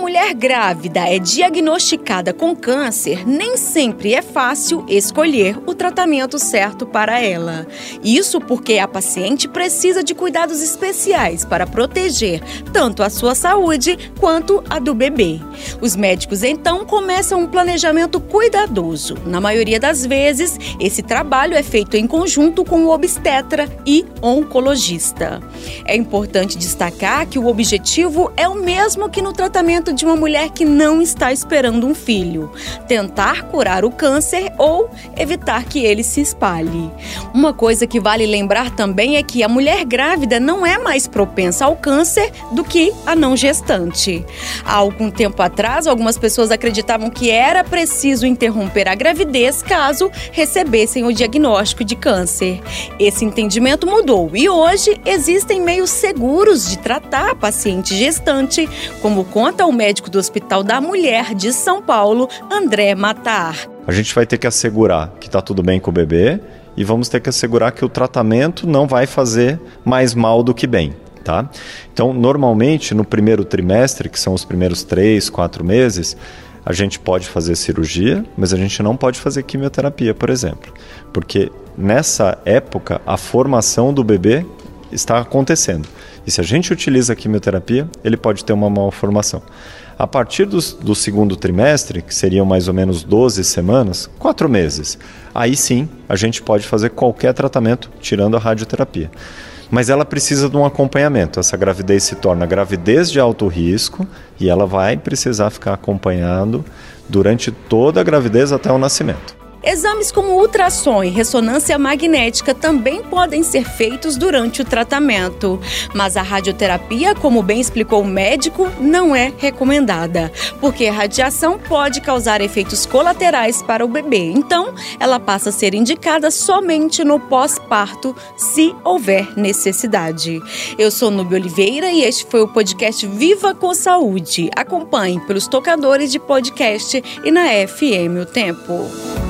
Mulher grávida é diagnosticada com câncer, nem sempre é fácil escolher o tratamento certo para ela. Isso porque a paciente precisa de cuidados especiais para proteger tanto a sua saúde quanto a do bebê. Os médicos então começam um planejamento cuidadoso. Na maioria das vezes, esse trabalho é feito em conjunto com o obstetra e oncologista. É importante destacar que o objetivo é o mesmo que no tratamento de uma mulher que não está esperando um filho: tentar curar o câncer ou evitar que ele se espalhe. Uma coisa que vale lembrar também é que a mulher grávida não é mais propensa ao câncer do que a não gestante. Há algum tempo atrás, algumas pessoas acreditavam que era preciso interromper a gravidez caso recebessem o diagnóstico de câncer. Esse entendimento mudou e hoje existem meios seguros de tratar a paciente gestante, como conta o médico do Hospital da Mulher de São Paulo, André Matar. A gente vai ter que assegurar que está tudo bem com o bebê e vamos ter que assegurar que o tratamento não vai fazer mais mal do que bem. Tá? Então, normalmente, no primeiro trimestre, que são os primeiros três, quatro meses, a gente pode fazer cirurgia, mas a gente não pode fazer quimioterapia, por exemplo, porque nessa época a formação do bebê está acontecendo. E se a gente utiliza a quimioterapia, ele pode ter uma malformação. A partir do, do segundo trimestre, que seriam mais ou menos 12 semanas, 4 meses, aí sim a gente pode fazer qualquer tratamento, tirando a radioterapia. Mas ela precisa de um acompanhamento. Essa gravidez se torna gravidez de alto risco e ela vai precisar ficar acompanhando durante toda a gravidez até o nascimento. Exames como ultrassom e ressonância magnética também podem ser feitos durante o tratamento, mas a radioterapia, como bem explicou o médico, não é recomendada, porque a radiação pode causar efeitos colaterais para o bebê. Então, ela passa a ser indicada somente no pós-parto, se houver necessidade. Eu sou Nubia Oliveira e este foi o podcast Viva com Saúde. Acompanhe pelos tocadores de podcast e na FM O Tempo.